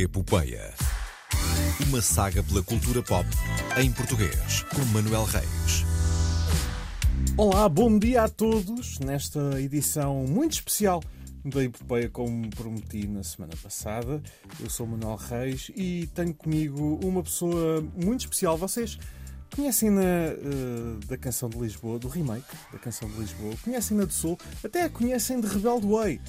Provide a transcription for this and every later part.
Epopeia. Uma saga pela cultura pop em português, com Manuel Reis. Olá, bom dia a todos nesta edição muito especial da Epopeia, como prometi na semana passada. Eu sou Manuel Reis e tenho comigo uma pessoa muito especial. Vocês conhecem-na uh, da canção de Lisboa, do remake da canção de Lisboa, conhecem-na do Sul, até a conhecem de Rebelde Way. Uh,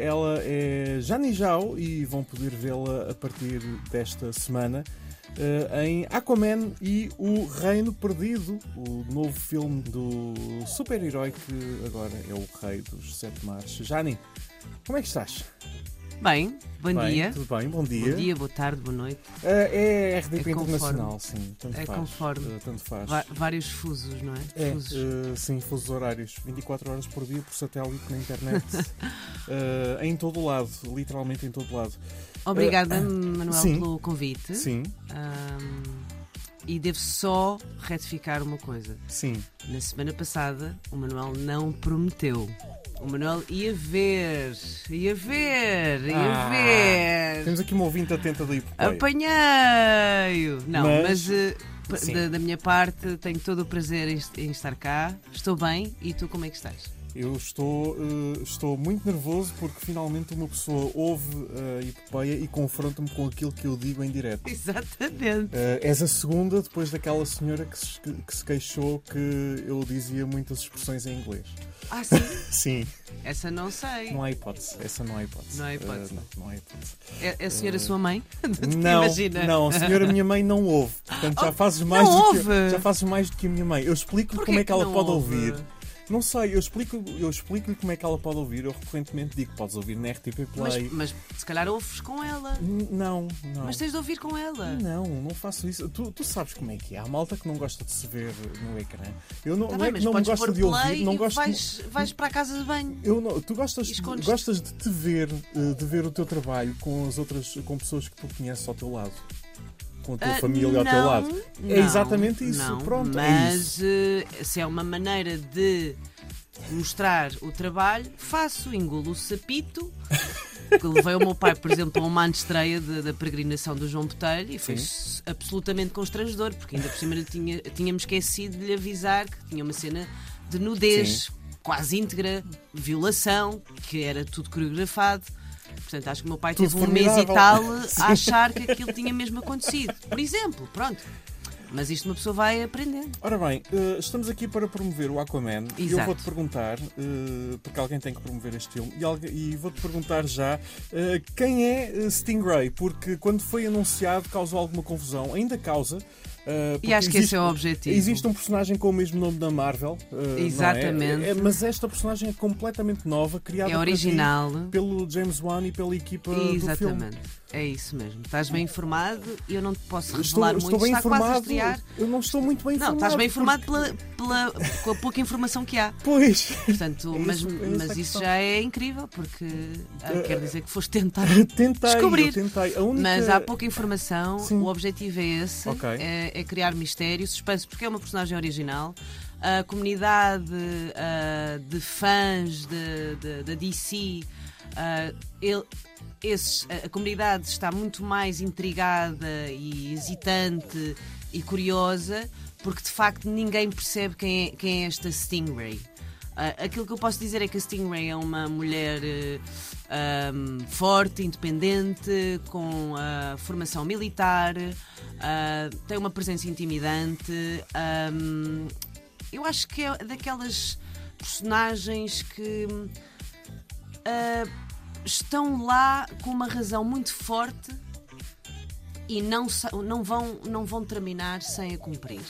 ela é Jani Jao e vão poder vê-la a partir desta semana. Uh, em Aquaman e o Reino Perdido, o novo filme do super-herói que agora é o rei dos sete mares. Jani, como é que estás? Bem, bom bem, dia. Tudo bem, bom dia. Bom dia, boa tarde, boa noite. Uh, é RDP É Internacional, sim. Tanto É faz. conforme. Uh, tanto faz. Va- vários fusos, não é? É, Fusos. uh, sim, fusos horários. 24 horas por dia, por satélite, na internet. Uh, em todo o lado, literalmente em todo o lado. Obrigada, Manuel, sim. pelo convite. Sim, e devo só retificar uma coisa. sim. Na semana passada, o Manuel não prometeu. O Manuel ia ver, ia ver, ia Ah, ver. Temos aqui uma ouvinte atenta da Epopeia. Apanhei! Não, Mas- mas, eh, da, da minha parte tenho todo o prazer em, em estar cá. Estou bem e tu como é que estás? Eu estou, uh, estou muito nervoso porque finalmente uma pessoa ouve a Epopeia e confronta-me com aquilo que eu digo em direto. Exatamente. Uh, és a segunda depois daquela senhora que se, que se queixou que eu dizia muitas expressões em inglês. Ah, sim? Sim, Essa não sei. não há hipótese. Essa não há hipótese. Não há hipótese. Uh, não, não há hipótese. É, é a senhora sua mãe? Não, Imagina. não, a senhora minha mãe não ouve. Portanto, já Oh, fazes mais, do que, ouve? já fazes mais do que a minha mãe. Eu explico-lhe Porquê como é que ela não pode ouve? ouvir. Não sei, eu explico- eu explico-lhe como é que ela pode ouvir. Eu recorrentemente digo que podes ouvir na RTP Mas, Play. mas se calhar ouves com ela. N- Não, não. Mas tens de ouvir com ela. Não, não faço isso. Tu, tu sabes como é que é. Há malta que não gosta de se ver no ecrã. Eu não, Tá não é bem, mas não gosto de ouvir, não gosto. vais, vais para a casa de banho. Eu não, tu gostas, gostas de te ver, eh, de ver o teu trabalho com as outras, com pessoas que tu conheces ao teu lado, com a tua Ah, família ao teu não, lado. É não, exatamente isso. não, Pronto, é mas eh, se é uma maneira de mostrar o trabalho, faço, engulo o sapito. que Levei o meu pai, por exemplo, a uma antestreia de- da peregrinação do João Botelho e foi Sim. absolutamente constrangedor, porque ainda por cima tinha, tínhamos esquecido de lhe avisar que tinha uma cena de nudez quase íntegra, violação, que era tudo coreografado. Portanto, acho que o meu pai Tudo teve um mês e formidável. tal a achar que aquilo tinha mesmo acontecido. Por exemplo, pronto. Mas isto uma pessoa vai aprendendo. Ora bem, eh, estamos aqui para promover o Aquaman e eu Exato. vou-te perguntar, eh, porque alguém tem que promover este filme, e, vou-te perguntar já eh, quem é Stingray, porque quando foi anunciado causou alguma confusão, ainda causa. Eh, porque E acho que esse é o objetivo. Existe um personagem com o mesmo nome da Marvel, eh, não é? Exatamente. É, mas esta personagem é completamente nova, criada É original. pelo James Wan e pela equipa do filme. Exatamente. É isso mesmo. Estás bem informado e eu não te posso Estou, revelar estou muito. bem Está quase a informado. estrear. Eu não estou muito bem Não, informado. estás bem porque- informado pela, pela, com a pouca informação que há. Pois. Portanto, É mas, isso- é mas isso já é incrível, porque ah, quer dizer que foste tentar. Tentei, Descobrir. tentei. Única... Mas há pouca informação, Sim. o objetivo é esse: Ok. é, é criar mistério, suspense, porque é uma personagem original. A comunidade ah, de fãs da DC, ah, ele- esses- a comunidade está muito mais intrigada e hesitante e curiosa, porque de facto ninguém percebe quem é, quem é esta Stingray. Ah, aquilo que eu posso dizer é que a Stingray é uma mulher eh, ahm, forte, independente, com ah, formação militar, ah, tem uma presença intimidante. ahm, eu acho que é daquelas personagens que ah, estão lá com uma razão muito forte e não, não, vão, não vão terminar sem a cumprir.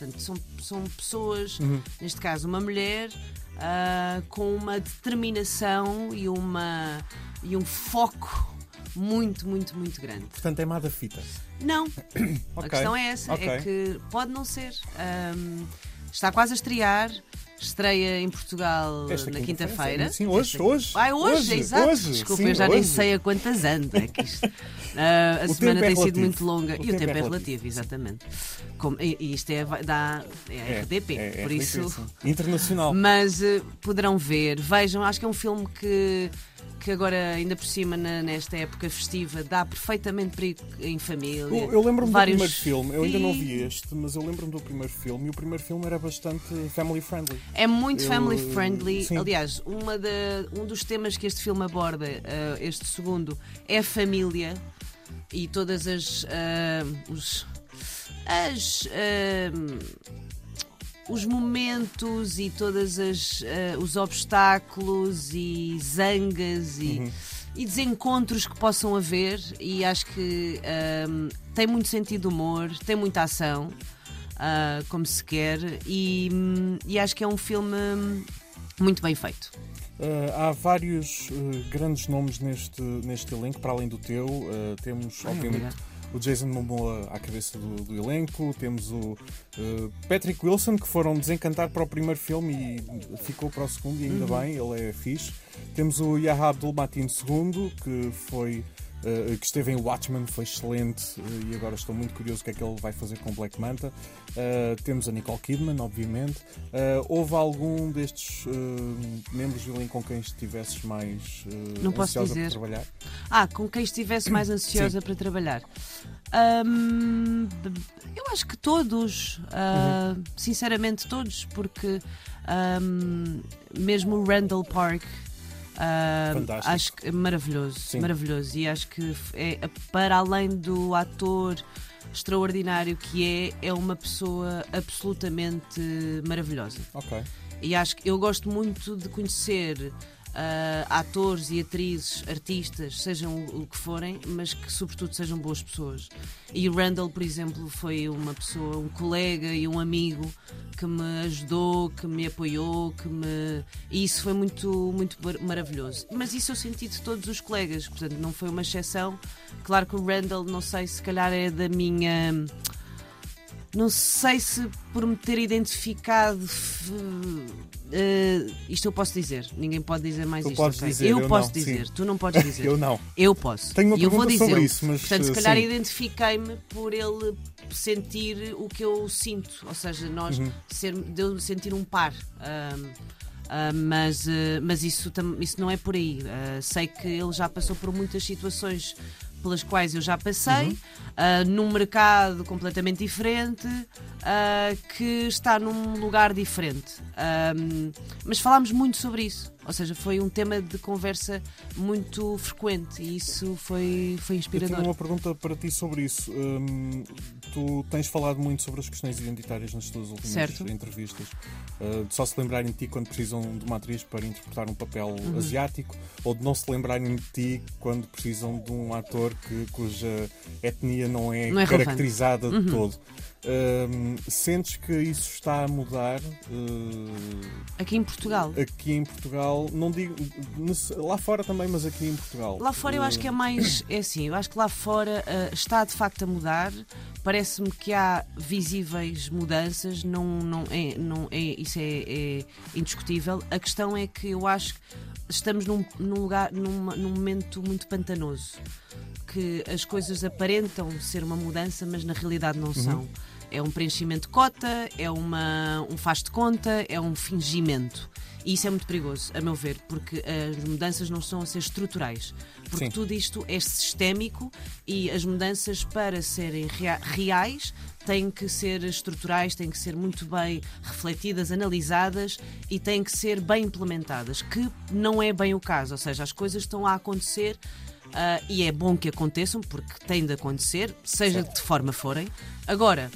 Portanto, são, são pessoas, Uhum. neste caso uma mulher, ah, com uma determinação e, uma, e um foco muito, muito, muito grande. Portanto, é má da fita. Não, a Ok, questão é essa, ok. é que pode não ser. Ahm, está quase a estrear, estreia em Portugal Esta na quinta-feira, quinta-feira. sim, hoje, Esta- hoje, Ai, hoje, hoje, exato. hoje, Desculpa, sim, eu já nem hoje. sei a quantas ando. É que isto, ah, a O semana é tem sido muito longa O e o tempo é relativo, relativo, exatamente. Como- e, isto é, dá, é, RDP, é, é por isso. Internacional. Mas eh, poderão ver, vejam, acho que é um filme que que agora, ainda por cima, na- nesta época festiva, dá perfeitamente para ir em família. Eu, eu lembro-me Vários- do primeiro filme, eu ainda não vi este, mas eu lembro-me do primeiro filme e o primeiro filme era bastante family friendly. É muito Eu- family friendly. sim. Aliás, uma da- um dos temas que este filme aborda, eh, este segundo, é a família e todas as. eh, os, as. eh, os momentos e todas as eh, os obstáculos e zangas e, Uhum. e desencontros que possam haver e acho que ehm, tem muito sentido de humor, tem muita ação, ah, como se quer, e, e acho que é um filme muito bem feito. Uh, há vários uh, grandes nomes neste, neste elenco, para além do teu. Uh, temos, Ai, obviamente, obrigada. O Jason Momoa à cabeça do, do elenco, temos o uh, Patrick Wilson, que foram desencantar para o primeiro filme e ficou para o segundo, e ainda Uhum. bem, ele é fixe. Temos o Yaha Abdul-Mateen II, que foi. Uh, que esteve em Watchmen, foi excelente uh, e agora estou muito curioso o que é que ele vai fazer com Black Manta. Uh, temos a Nicole Kidman, obviamente. Houve algum destes membros do elenco com quem estivesses mais Não posso ansiosa dizer. por trabalhar? Ah, com quem estivesse mais ansiosa para trabalhar. Hum, eu acho que todos, ah, sinceramente todos, porque hum, mesmo o Randall Park. Ah, acho que é maravilhoso, Sim. maravilhoso. E acho que é para além do ator extraordinário que é, é uma pessoa absolutamente maravilhosa. Ok. E acho que eu gosto muito de conhecer ah, atores e atrizes, artistas, sejam o que forem, mas que sobretudo sejam boas pessoas. E Randall, por exemplo, foi uma pessoa, um colega e um amigo que me ajudou, que me apoiou, que me. E isso foi muito, muito maravilhoso. Mas isso eu senti de todos os colegas, portanto, não foi uma exceção. Claro que o Randall, não sei, se calhar é da minha. Não sei se por me ter identificado. eh, isto eu posso dizer. Ninguém pode dizer mais Tu isto. podes ok? dizer, eu, eu posso não, dizer, sim. tu não podes dizer. Eu não. Eu posso. Tenho uma e eu vou dizer. sobre isso, mas, Portanto, se calhar sim. identifiquei-me por ele sentir o que eu sinto. Ou seja, nós Uhum. ser, de eu sentir um par. Ahm, ah, mas eh, mas isso, isso não é por aí. Ah, sei que ele já passou por muitas situações pelas quais eu já passei, Uhum. ah, num mercado completamente diferente, ah, que está num lugar diferente. Ahm, mas falámos muito sobre isso. Ou seja, foi um tema de conversa muito frequente e isso foi, foi Eu tenho inspirador. uma pergunta para ti sobre isso. Hum, tu tens falado muito sobre as questões identitárias nas tuas últimas Certo. entrevistas. Uh, de só se lembrarem de ti quando precisam de uma atriz para interpretar um papel Uhum. asiático, ou de não se lembrarem de ti quando precisam de um ator que, cuja etnia não é, Não é caracterizada de Uhum. todo. Hum, sentes que isso está a mudar uh, Aqui em Portugal. aqui em Portugal? Não digo lá fora também, mas aqui em Portugal. Lá fora eu acho que é mais. É assim, eu acho que lá fora ah, está de facto a mudar. Parece-me que há visíveis mudanças, não, não é, não é, isso é, é indiscutível. A questão é que eu acho que estamos num, num lugar, numa- num momento muito pantanoso. Que as coisas aparentam ser uma mudança, mas na realidade não são. É um preenchimento de cota, é uma, um faz de conta, é um fingimento. E isso é muito perigoso, a meu ver, porque as mudanças não estão a ser estruturais. Porque Sim. tudo isto é sistémico e as mudanças, para serem rea- reais, têm que ser estruturais, têm que ser muito bem refletidas, analisadas e têm que ser bem implementadas, que não é bem o caso. Ou seja, as coisas estão a acontecer ah, e é bom que aconteçam, porque têm de acontecer, seja de que forma forem. Agora,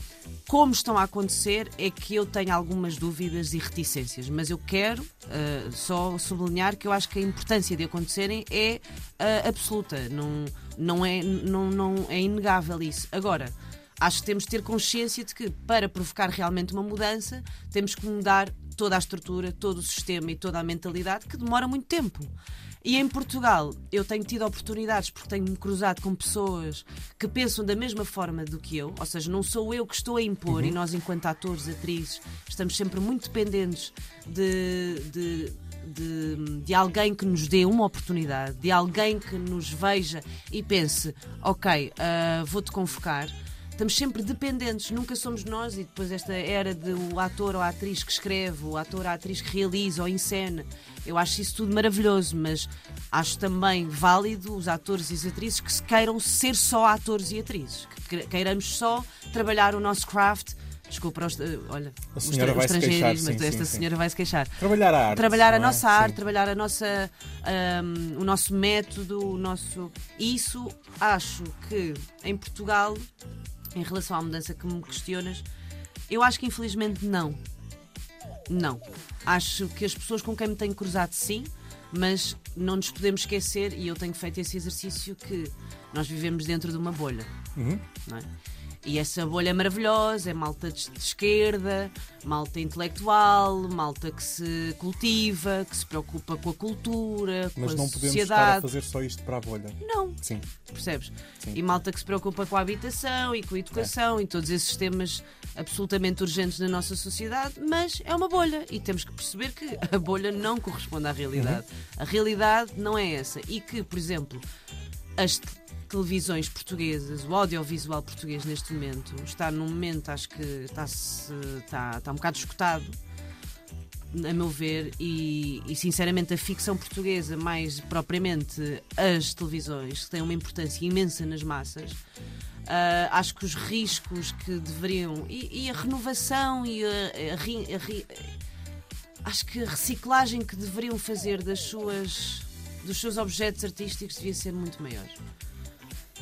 como estão a acontecer é que eu tenho algumas dúvidas e reticências, mas eu quero ah, só sublinhar que eu acho que a importância de acontecerem é ah, absoluta, não, não, é, não, não é inegável isso. Agora, acho que temos de ter consciência de que para provocar realmente uma mudança temos que mudar toda a estrutura, todo o sistema e toda a mentalidade que demora muito tempo. E em Portugal eu tenho tido oportunidades porque tenho-me cruzado com pessoas que pensam da mesma forma do que eu, ou seja, não sou eu que estou a impor e nós, enquanto atores, atrizes, estamos sempre muito dependentes de, de, de, de alguém que nos dê uma oportunidade, de alguém que nos veja e pense: ok, ah, vou-te convocar. Estamos sempre dependentes, nunca somos nós, e depois esta era de o ator ou a atriz que escreve, o ator ou a atriz que realiza ou encena. Eu acho isso tudo maravilhoso, mas acho também válido os atores e as atrizes que se queiram ser só atores e atrizes, que queiramos só trabalhar o nosso craft. Desculpa, os, eh, olha, A os senhora tra- vai os se queixar, estrangeiros, mas sim, esta sim, sim. senhora vai se queixar Trabalhar a arte. trabalhar a é? nossa arte, Sim. trabalhar a nossa, ahm, o nosso método, o nosso. Isso acho que em Portugal, em relação à mudança que me questionas, eu acho que infelizmente não. Não. Acho que as pessoas com quem me tenho cruzado, sim, mas não nos podemos esquecer, e eu tenho feito esse exercício, que nós vivemos dentro de uma bolha. Uhum. não é? E essa bolha é maravilhosa, é malta de esquerda, malta intelectual, malta que se cultiva, que se preocupa com a cultura, Mas com a não podemos estar a sociedade. fazer só isto para a bolha. Não, Sim. percebes? Sim. E malta que se preocupa com a habitação e com a educação e todos esses temas absolutamente urgentes na nossa sociedade, mas é uma bolha e temos que perceber que a bolha não corresponde à realidade. A realidade não é essa. E que, por exemplo, as televisões portuguesas, o audiovisual português neste momento, está num momento, acho que está-se- está, está um bocado escutado, a meu ver, e, e, sinceramente a ficção portuguesa, mais propriamente as televisões, que têm uma importância imensa nas massas. ah, acho que os riscos que deveriam. E, e a renovação e a, a ri- a ri- acho que a reciclagem que deveriam fazer das suas, dos seus objetos artísticos devia ser muito maior.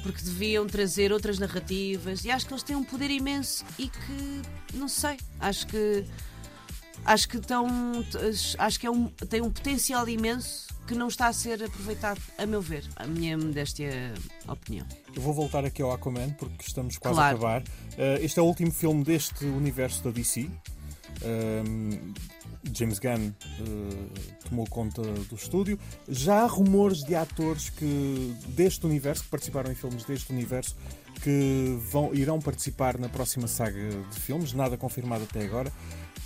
Porque deviam trazer outras narrativas e acho que eles têm um poder imenso e que, não sei, acho que acho que estão acho que é um, tem um potencial imenso que não está a ser aproveitado, a meu ver, a minha modéstia opinião. Eu vou voltar aqui ao Aquaman porque estamos quase Claro. a acabar. Uh, este é o último filme deste universo da DC. Um, James Gunn uh, tomou conta do estúdio. Já há rumores de atores que deste universo, que participaram em filmes deste universo, que vão, irão participar na próxima saga de filmes, nada confirmado até agora.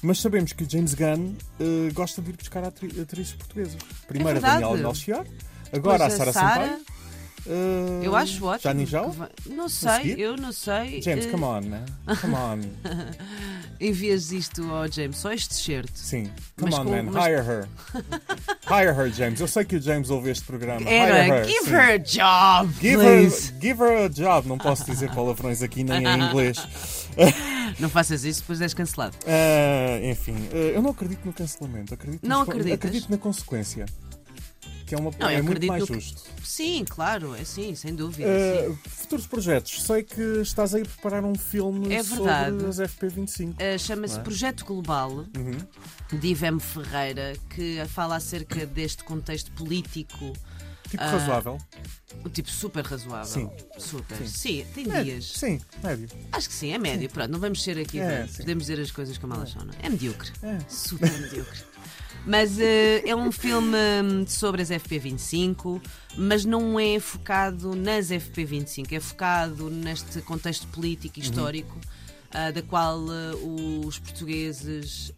Mas sabemos que James Gunn uh, gosta de ir buscar atri- atrizes portuguesas. Primeiro a verdade. Daniela Melchior, agora a a Sara, Sampaio. Uh, Eu acho ótimo. Já Não sei, eu não sei. James, Eh, come on, man. Come on. Envias isto ao James, só este certo. Sim. Come Mas on, man. mas- Hire her. Hire her, James. Eu sei que o James ouve este programa. Hire Era, her. give sim. her a job, Give her, please. give her a job. Não posso dizer palavrões aqui nem em inglês. Não faças isso, depois és cancelado. Ah, enfim, ah, eu não acredito no cancelamento. Acredito Não acreditas? Acredito na consequência. Que é, uma, Não, é muito mais no que- justo. Sim, claro, é sim, sem dúvida. Ah, sim. futuros projetos. Sei que estás aí a preparar um filme É sobre verdade. as FP25. Ah, Chama-se não é? Projeto Global, Uhum. de Ivem Ferreira, que fala acerca deste contexto político, Tipo Ah, razoável. o tipo super razoável. Sim. Super. Sim. Sim, tem Médio. dias. Sim, médio. Acho que sim, é médio. Pronto, não vamos ser aqui. É, de- sim. podemos dizer as coisas como elas são, não é? É medíocre. É. Super medíocre. Mas eh, é um filme sobre as FP25, mas não é focado nas FP25, é focado neste contexto político e histórico. ah, da qual ah, os portugueses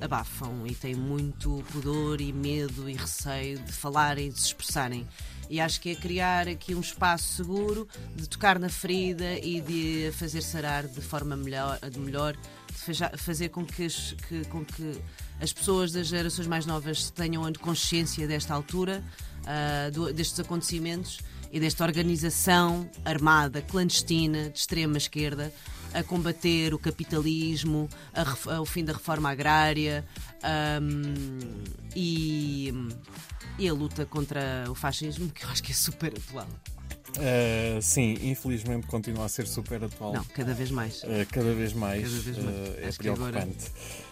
abafam e têm muito pudor e medo e receio de falarem e de se expressarem. E acho que é criar aqui um espaço seguro de tocar na ferida e de fazer sarar de forma melhor, de melhor de fazer com que, as, que- com que as pessoas das gerações mais novas tenham consciência desta altura, ah, do- destes acontecimentos e desta organização armada, clandestina, de extrema esquerda, a combater o capitalismo, a o fim da reforma agrária ahm, e, e a luta contra o fascismo, que eu acho que é super atual. Ah, sim, infelizmente continua a ser super atual. Não, cada vez mais. Uh, cada vez mais, Cada vez mais. uh, é Acho preocupante.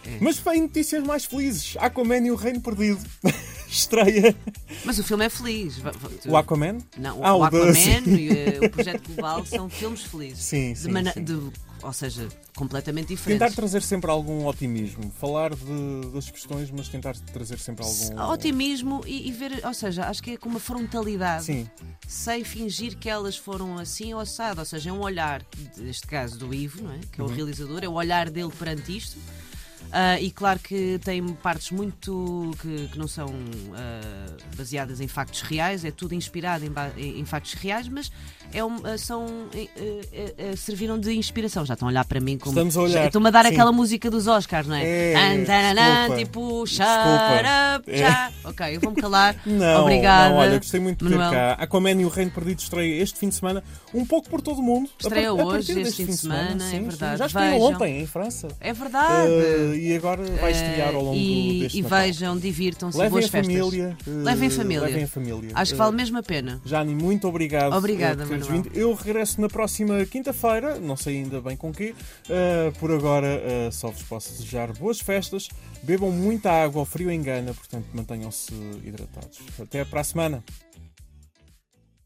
É. Mas vem notícias mais felizes. Aquaman e o Reino Perdido. Estreia Mas o filme é feliz. O Aquaman? Não, Ah, o o da- Aquaman e o Projeto Global são filmes felizes. Sim, De sim, mana- sim. de- ou seja, completamente Tentar diferentes. trazer sempre algum otimismo. Falar de- das questões, mas tentar trazer sempre algum. Otimismo e, e ver, ou seja, acho que é com uma frontalidade, Sim, sem fingir que elas foram assim ou assado. Ou seja, é um olhar, neste caso do Ivo, não é? que é o Uhum. realizador, é o olhar dele perante isto. Ah, e claro que tem partes muito que, que não são ah, baseadas em factos reais, é tudo inspirado em, em- factos reais, mas é um- ah, são, eh, serviram de inspiração. Já estão a olhar para mim como. Estamos a olhar, Estão-me a dar sim. aquela música dos Oscars, não é? É, Antananã, desculpa. tipo, shut up, É. já. Ok, eu vou-me calar. Não, Obrigada. não, olha, gostei muito de ter Manuel. cá. Aquaman e o Reino Perdido estreia este fim de semana, um pouco por todo o mundo. Estreia A a hoje, partir este fim de semana, é sim, sim. verdade. Já estreou ontem em França. É verdade. Eh, e agora vai estrear ao longo e, deste e Natal. vejam, divirtam-se, Levem boas a festas. família. eh, Levem a família. Levem a família. Acho que Eh, vale mesmo a pena. Jani, muito obrigado Obrigada, eh, por teres vindo. Eu regresso na próxima quinta-feira, não sei ainda bem com quê. Eh, por agora, eh, só vos posso desejar boas festas. Bebam muita água, o frio engana, portanto mantenham-se hidratados. Até para a semana.